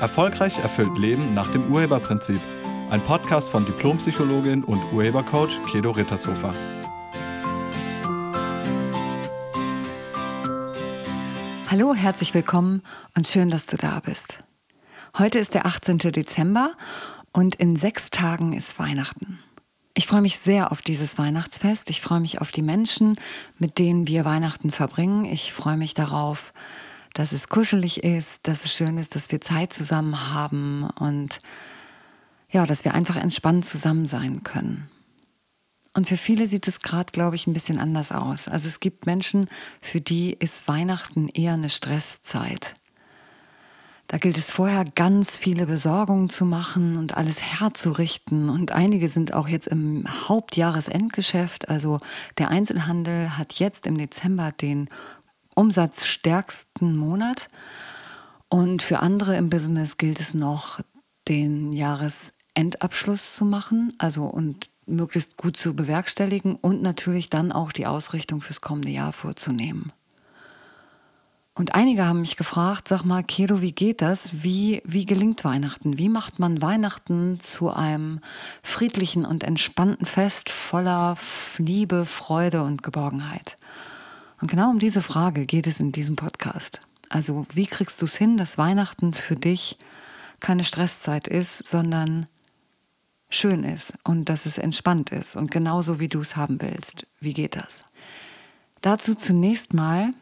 Erfolgreich erfüllt Leben nach dem Urheberprinzip. Ein Podcast von Diplompsychologin und Urhebercoach Kedo Rittershofer. Hallo, herzlich willkommen und schön, dass du da bist. Heute ist der 18. Dezember und in sechs Tagen ist Weihnachten. Ich freue mich sehr auf dieses Weihnachtsfest. Ich freue mich auf die Menschen, mit denen wir Weihnachten verbringen. Ich freue mich darauf, dass es kuschelig ist, dass es schön ist, dass wir Zeit zusammen haben und ja, dass wir einfach entspannt zusammen sein können. Und für viele sieht es gerade, glaube ich, ein bisschen anders aus. Also es gibt Menschen, für die ist Weihnachten eher eine Stresszeit. Da gilt es vorher ganz viele Besorgungen zu machen und alles herzurichten. Und einige sind auch jetzt im Hauptjahresendgeschäft. Also der Einzelhandel hat jetzt im Dezember den umsatzstärksten Monat. Und für andere im Business gilt es noch, den Jahresendabschluss zu machen, also und möglichst gut zu bewerkstelligen und natürlich dann auch die Ausrichtung fürs kommende Jahr vorzunehmen. Und einige haben mich gefragt, sag mal, Kedo, wie geht das? Wie, wie gelingt Weihnachten? Wie macht man Weihnachten zu einem friedlichen und entspannten Fest voller Liebe, Freude und Geborgenheit? Und genau um diese Frage geht es in diesem Podcast. Also wie kriegst du es hin, dass Weihnachten für dich keine Stresszeit ist, sondern schön ist und dass es entspannt ist und genauso wie du es haben willst. Wie geht das? Dazu zunächst mal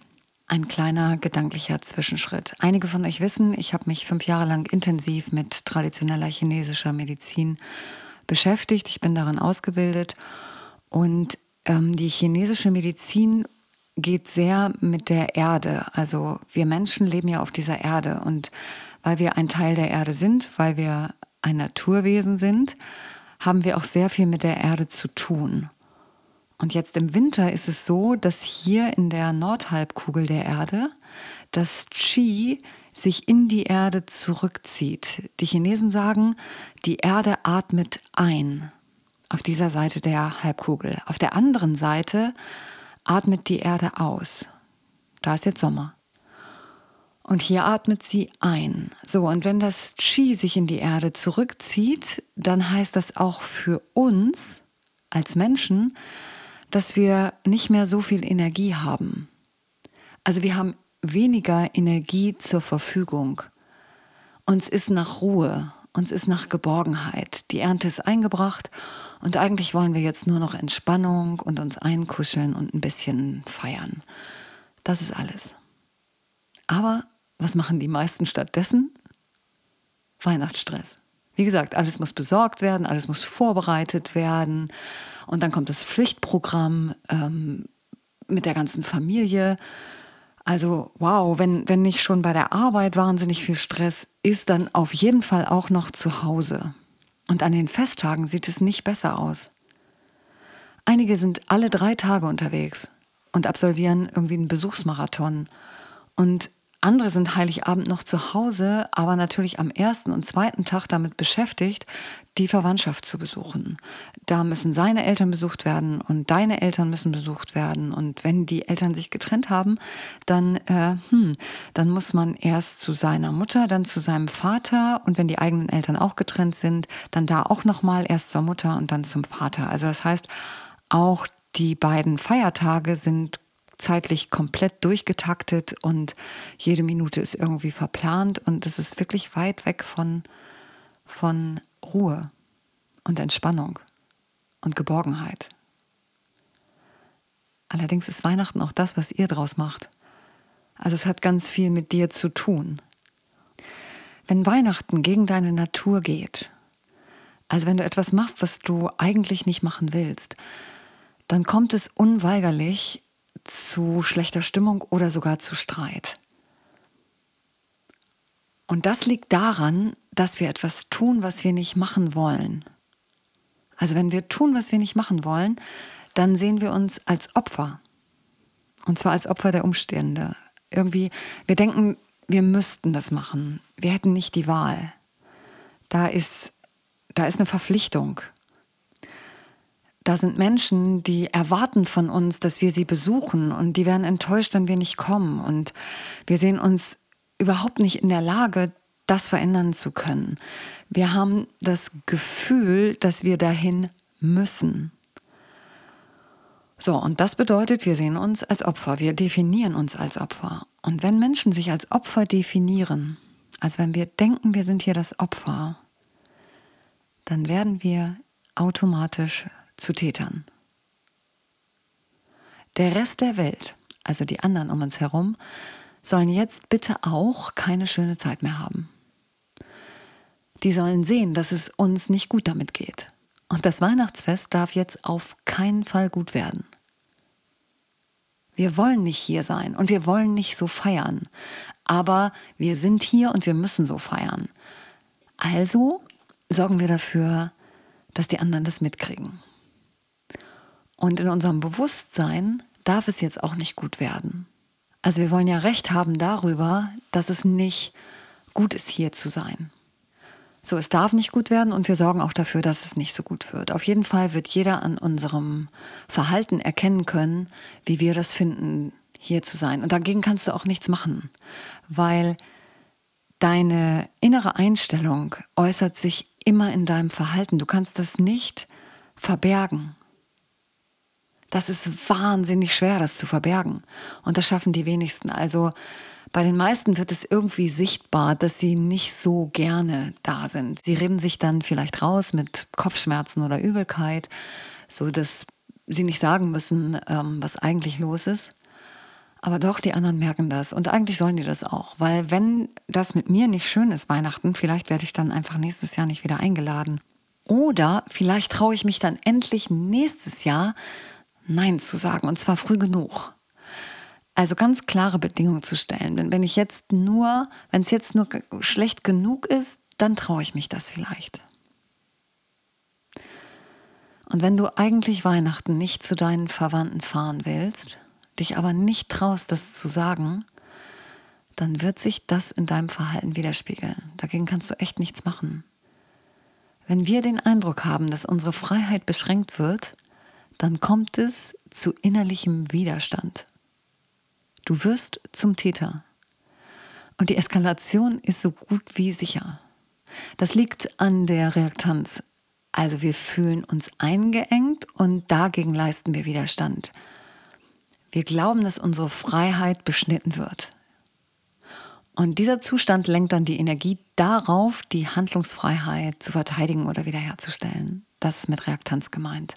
ein kleiner gedanklicher Zwischenschritt. Einige von euch wissen, ich habe mich fünf Jahre lang intensiv mit traditioneller chinesischer Medizin beschäftigt. Ich bin darin ausgebildet und ähm, die chinesische Medizin geht sehr mit der Erde. Also wir Menschen leben ja auf dieser Erde und weil wir ein Teil der Erde sind, weil wir ein Naturwesen sind, haben wir auch sehr viel mit der Erde zu tun. Und jetzt im Winter ist es so, dass hier in der Nordhalbkugel der Erde das Qi sich in die Erde zurückzieht. Die Chinesen sagen, die Erde atmet ein auf dieser Seite der Halbkugel. Auf der anderen Seite atmet die Erde aus. Da ist jetzt Sommer. Und hier atmet sie ein. So, und wenn das Qi sich in die Erde zurückzieht, dann heißt das auch für uns als Menschen, dass wir nicht mehr so viel Energie haben. Also wir haben weniger Energie zur Verfügung. Uns ist nach Ruhe, uns ist nach Geborgenheit. Die Ernte ist eingebracht und eigentlich wollen wir jetzt nur noch Entspannung und uns einkuscheln und ein bisschen feiern. Das ist alles. Aber was machen die meisten stattdessen? Weihnachtsstress. Wie gesagt, alles muss besorgt werden, alles muss vorbereitet werden. Und dann kommt das Pflichtprogramm ähm, mit der ganzen Familie. Also wow, wenn, wenn nicht schon bei der Arbeit wahnsinnig viel Stress ist, dann auf jeden Fall auch noch zu Hause. Und an den Festtagen sieht es nicht besser aus. Einige sind alle drei Tage unterwegs und absolvieren irgendwie einen Besuchsmarathon. Und andere sind Heiligabend noch zu Hause, aber natürlich am ersten und zweiten Tag damit beschäftigt, die Verwandtschaft zu besuchen. Da müssen seine Eltern besucht werden und deine Eltern müssen besucht werden. Und wenn die Eltern sich getrennt haben, dann, äh, hm, dann muss man erst zu seiner Mutter, dann zu seinem Vater und wenn die eigenen Eltern auch getrennt sind, dann da auch nochmal erst zur Mutter und dann zum Vater. Also das heißt, auch die beiden Feiertage sind zeitlich komplett durchgetaktet und jede Minute ist irgendwie verplant und es ist wirklich weit weg von, von Ruhe und Entspannung und Geborgenheit. Allerdings ist Weihnachten auch das, was ihr draus macht. Also es hat ganz viel mit dir zu tun. Wenn Weihnachten gegen deine Natur geht, also wenn du etwas machst, was du eigentlich nicht machen willst, dann kommt es unweigerlich zu schlechter Stimmung oder sogar zu Streit. Und das liegt daran, dass wir etwas tun, was wir nicht machen wollen. Also wenn wir tun, was wir nicht machen wollen, dann sehen wir uns als Opfer. Und zwar als Opfer der Umstände. Irgendwie, wir denken, wir müssten das machen. Wir hätten nicht die Wahl. Da ist, da ist eine Verpflichtung. Da sind Menschen, die erwarten von uns, dass wir sie besuchen und die werden enttäuscht, wenn wir nicht kommen. Und wir sehen uns überhaupt nicht in der Lage, das verändern zu können. Wir haben das Gefühl, dass wir dahin müssen. So, und das bedeutet, wir sehen uns als Opfer, wir definieren uns als Opfer. Und wenn Menschen sich als Opfer definieren, also wenn wir denken, wir sind hier das Opfer, dann werden wir automatisch zu Tätern. Der Rest der Welt, also die anderen um uns herum, sollen jetzt bitte auch keine schöne Zeit mehr haben. Die sollen sehen, dass es uns nicht gut damit geht. Und das Weihnachtsfest darf jetzt auf keinen Fall gut werden. Wir wollen nicht hier sein und wir wollen nicht so feiern. Aber wir sind hier und wir müssen so feiern. Also sorgen wir dafür, dass die anderen das mitkriegen. Und in unserem Bewusstsein darf es jetzt auch nicht gut werden. Also wir wollen ja recht haben darüber, dass es nicht gut ist, hier zu sein. So, es darf nicht gut werden und wir sorgen auch dafür, dass es nicht so gut wird. Auf jeden Fall wird jeder an unserem Verhalten erkennen können, wie wir das finden, hier zu sein. Und dagegen kannst du auch nichts machen, weil deine innere Einstellung äußert sich immer in deinem Verhalten. Du kannst das nicht verbergen. Das ist wahnsinnig schwer, das zu verbergen. Und das schaffen die wenigsten. Also bei den meisten wird es irgendwie sichtbar, dass sie nicht so gerne da sind. Sie reden sich dann vielleicht raus mit Kopfschmerzen oder Übelkeit, so dass sie nicht sagen müssen, ähm, was eigentlich los ist. Aber doch, die anderen merken das. Und eigentlich sollen die das auch. Weil wenn das mit mir nicht schön ist, Weihnachten, vielleicht werde ich dann einfach nächstes Jahr nicht wieder eingeladen. Oder vielleicht traue ich mich dann endlich nächstes Jahr Nein zu sagen. Und zwar früh genug. Also ganz klare Bedingungen zu stellen. Denn wenn ich jetzt nur, wenn es jetzt nur schlecht genug ist, dann traue ich mich das vielleicht. Und wenn du eigentlich Weihnachten nicht zu deinen Verwandten fahren willst, dich aber nicht traust, das zu sagen, dann wird sich das in deinem Verhalten widerspiegeln. Dagegen kannst du echt nichts machen. Wenn wir den Eindruck haben, dass unsere Freiheit beschränkt wird, dann kommt es zu innerlichem Widerstand. Du wirst zum Täter. Und die Eskalation ist so gut wie sicher. Das liegt an der Reaktanz. Also wir fühlen uns eingeengt und dagegen leisten wir Widerstand. Wir glauben, dass unsere Freiheit beschnitten wird. Und dieser Zustand lenkt dann die Energie darauf, die Handlungsfreiheit zu verteidigen oder wiederherzustellen. Das ist mit Reaktanz gemeint.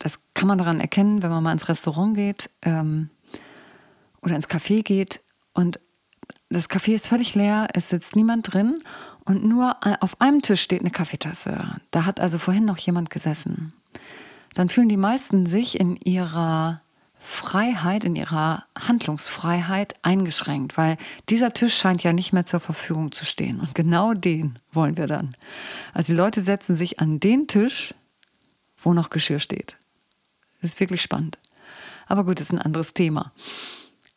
Das kann man daran erkennen, wenn man mal ins Restaurant geht. Ähm, oder ins Café geht und das Café ist völlig leer, es sitzt niemand drin und nur auf einem Tisch steht eine Kaffeetasse. Da hat also vorhin noch jemand gesessen. Dann fühlen die meisten sich in ihrer Freiheit, in ihrer Handlungsfreiheit eingeschränkt, weil dieser Tisch scheint ja nicht mehr zur Verfügung zu stehen. Und genau den wollen wir dann. Also die Leute setzen sich an den Tisch, wo noch Geschirr steht. Das ist wirklich spannend. Aber gut, das ist ein anderes Thema.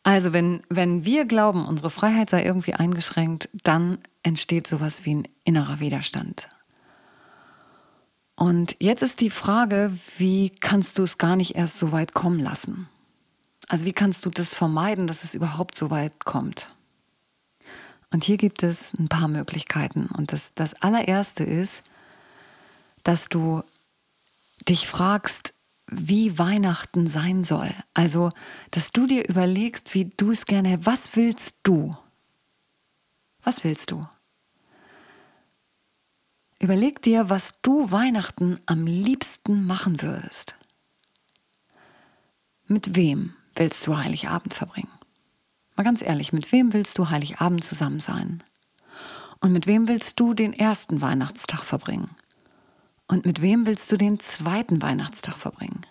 Also wenn, wenn wir glauben, unsere Freiheit sei irgendwie eingeschränkt, dann entsteht sowas wie ein innerer Widerstand. Und jetzt ist die Frage, wie kannst du es gar nicht erst so weit kommen lassen? Also wie kannst du das vermeiden, dass es überhaupt so weit kommt? Und hier gibt es ein paar Möglichkeiten. Und das, das allererste ist, dass du dich fragst, wie Weihnachten sein soll. Also, dass du dir überlegst, wie du es gerne, was willst du? Was willst du? Überleg dir, was du Weihnachten am liebsten machen würdest. Mit wem willst du Heiligabend verbringen? Mal ganz ehrlich, mit wem willst du Heiligabend zusammen sein? Und mit wem willst du den ersten Weihnachtstag verbringen? Und mit wem willst du den zweiten Weihnachtstag verbringen?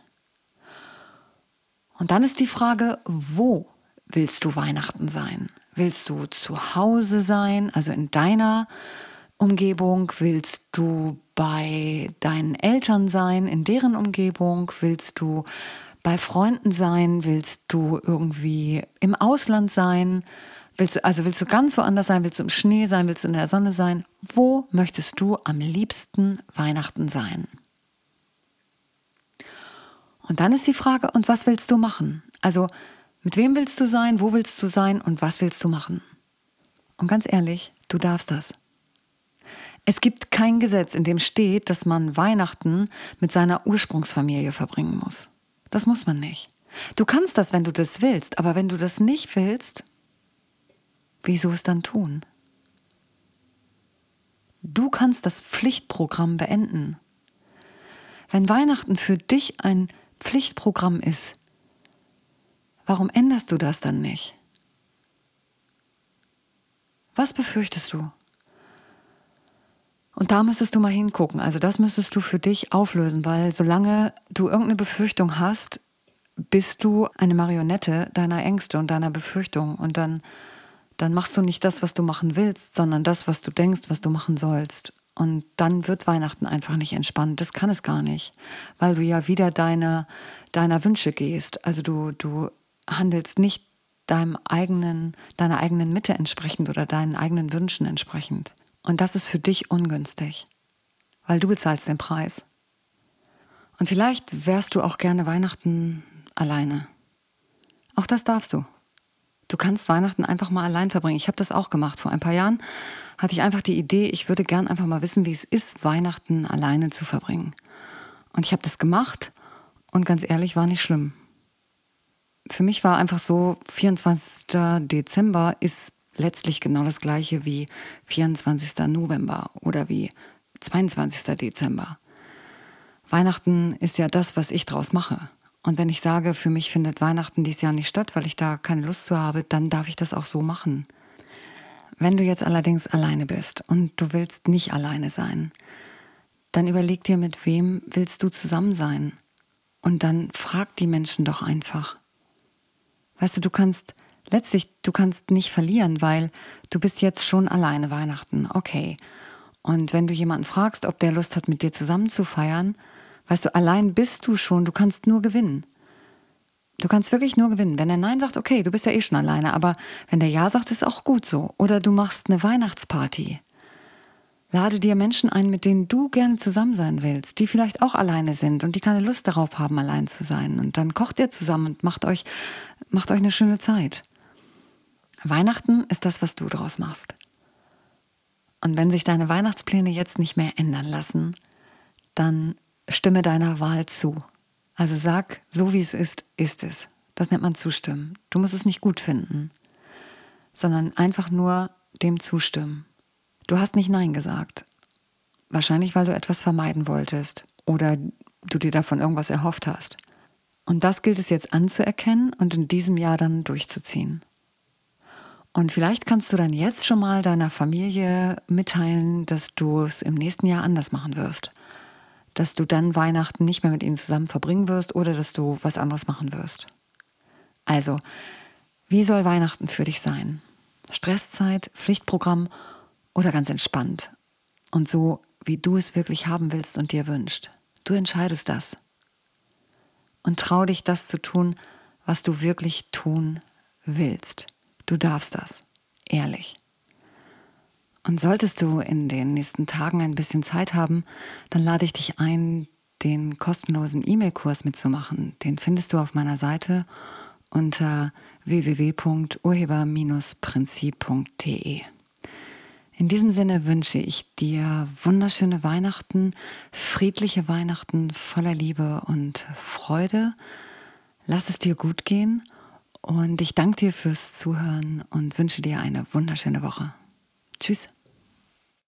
Und dann ist die Frage, wo willst du Weihnachten sein? Willst du zu Hause sein, also in deiner Umgebung? Willst du bei deinen Eltern sein, in deren Umgebung? Willst du bei Freunden sein? Willst du irgendwie im Ausland sein? Willst du, also willst du ganz woanders sein? Willst du im Schnee sein? Willst du in der Sonne sein? Wo möchtest du am liebsten Weihnachten sein? Und dann ist die Frage, und was willst du machen? Also, mit wem willst du sein? Wo willst du sein? Und was willst du machen? Und ganz ehrlich, Du darfst das. Es gibt kein Gesetz, in dem steht, dass man Weihnachten mit seiner Ursprungsfamilie verbringen muss. Das muss man nicht. Du kannst das, wenn du das willst, aber wenn du das nicht willst, wieso es dann tun? Du kannst das Pflichtprogramm beenden. Wenn Weihnachten für dich ein Pflichtprogramm ist, warum änderst du das dann nicht? Was befürchtest du? Und da müsstest du mal hingucken. Also das müsstest du für dich auflösen, weil solange du irgendeine Befürchtung hast, bist du eine Marionette deiner Ängste und deiner Befürchtungen. Und dann, dann machst du nicht das, was du machen willst, sondern das, was du denkst, was du machen sollst. Und dann wird Weihnachten einfach nicht entspannt. Das kann es gar nicht, weil du ja wieder deiner, deiner Wünsche gehst. Also du, du handelst nicht deinem eigenen, deiner eigenen Mitte entsprechend oder deinen eigenen Wünschen entsprechend. Und das ist für dich ungünstig, weil du bezahlst den Preis. Und vielleicht wärst du auch gerne Weihnachten alleine. Auch das darfst du. Du kannst Weihnachten einfach mal allein verbringen. Ich habe das auch gemacht. Vor ein paar Jahren hatte ich einfach die Idee, ich würde gern einfach mal wissen, wie es ist, Weihnachten alleine zu verbringen. Und ich habe das gemacht und ganz ehrlich, war nicht schlimm. Für mich war einfach so, 24. Dezember ist letztlich genau das gleiche wie 24. November oder wie 22. Dezember. Weihnachten ist ja das, was ich draus mache. Und wenn ich sage, für mich findet Weihnachten dieses Jahr nicht statt, weil ich da keine Lust zu habe, dann darf ich das auch so machen. Wenn du jetzt allerdings alleine bist und du willst nicht alleine sein, dann überleg dir, mit wem willst du zusammen sein? Und dann frag die Menschen doch einfach. Weißt du, du kannst letztlich, du kannst nicht verlieren, weil du bist jetzt schon alleine Weihnachten. Okay. Und wenn du jemanden fragst, ob der Lust hat, mit dir zusammen zu feiern, Weißt du, allein bist du schon, du kannst nur gewinnen. Du kannst wirklich nur gewinnen. Wenn er Nein sagt, okay, du bist ja eh schon alleine, aber wenn der Ja sagt, ist auch gut so. Oder du machst eine Weihnachtsparty. Lade dir Menschen ein, mit denen du gerne zusammen sein willst, die vielleicht auch alleine sind und die keine Lust darauf haben, allein zu sein. Und dann kocht ihr zusammen und macht euch, macht euch eine schöne Zeit. Weihnachten ist das, was du draus machst. Und wenn sich deine Weihnachtspläne jetzt nicht mehr ändern lassen, dann stimme deiner Wahl zu. Also sag, so wie es ist, ist es. Das nennt man zustimmen. Du musst es nicht gut finden, sondern einfach nur dem zustimmen. Du hast nicht Nein gesagt. Wahrscheinlich, weil du etwas vermeiden wolltest oder du dir davon irgendwas erhofft hast. Und das gilt es jetzt anzuerkennen und in diesem Jahr dann durchzuziehen. Und vielleicht kannst du dann jetzt schon mal deiner Familie mitteilen, dass du es im nächsten Jahr anders machen wirst dass du dann Weihnachten nicht mehr mit ihnen zusammen verbringen wirst oder dass du was anderes machen wirst. Also, wie soll Weihnachten für dich sein? Stresszeit, Pflichtprogramm oder ganz entspannt? Und so, wie du es wirklich haben willst und dir wünscht. Du entscheidest das. Und trau dich, das zu tun, was du wirklich tun willst. Du darfst das. Ehrlich. Und solltest du in den nächsten Tagen ein bisschen Zeit haben, dann lade ich dich ein, den kostenlosen E-Mail-Kurs mitzumachen. Den findest du auf meiner Seite unter www.urheber-prinzip.de. In diesem Sinne wünsche ich dir wunderschöne Weihnachten, friedliche Weihnachten voller Liebe und Freude. Lass es dir gut gehen und ich danke dir fürs Zuhören und wünsche dir eine wunderschöne Woche. Tschüss.